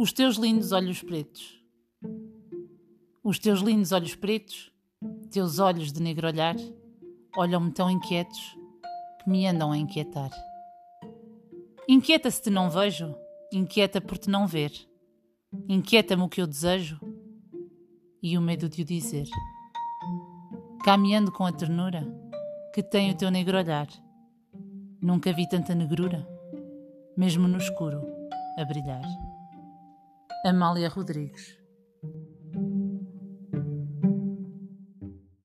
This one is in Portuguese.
Os teus lindos olhos pretos. Os teus lindos olhos pretos, teus olhos de negro olhar, olham-me tão inquietos que me andam a inquietar. Inquieta se te não vejo, inquieta por te não ver. Inquieta-me o que eu desejo e o medo de o dizer. Caminhando com a ternura que tem o teu negro olhar, nunca vi tanta negrura, mesmo no escuro, a brilhar. Amália Rodrigues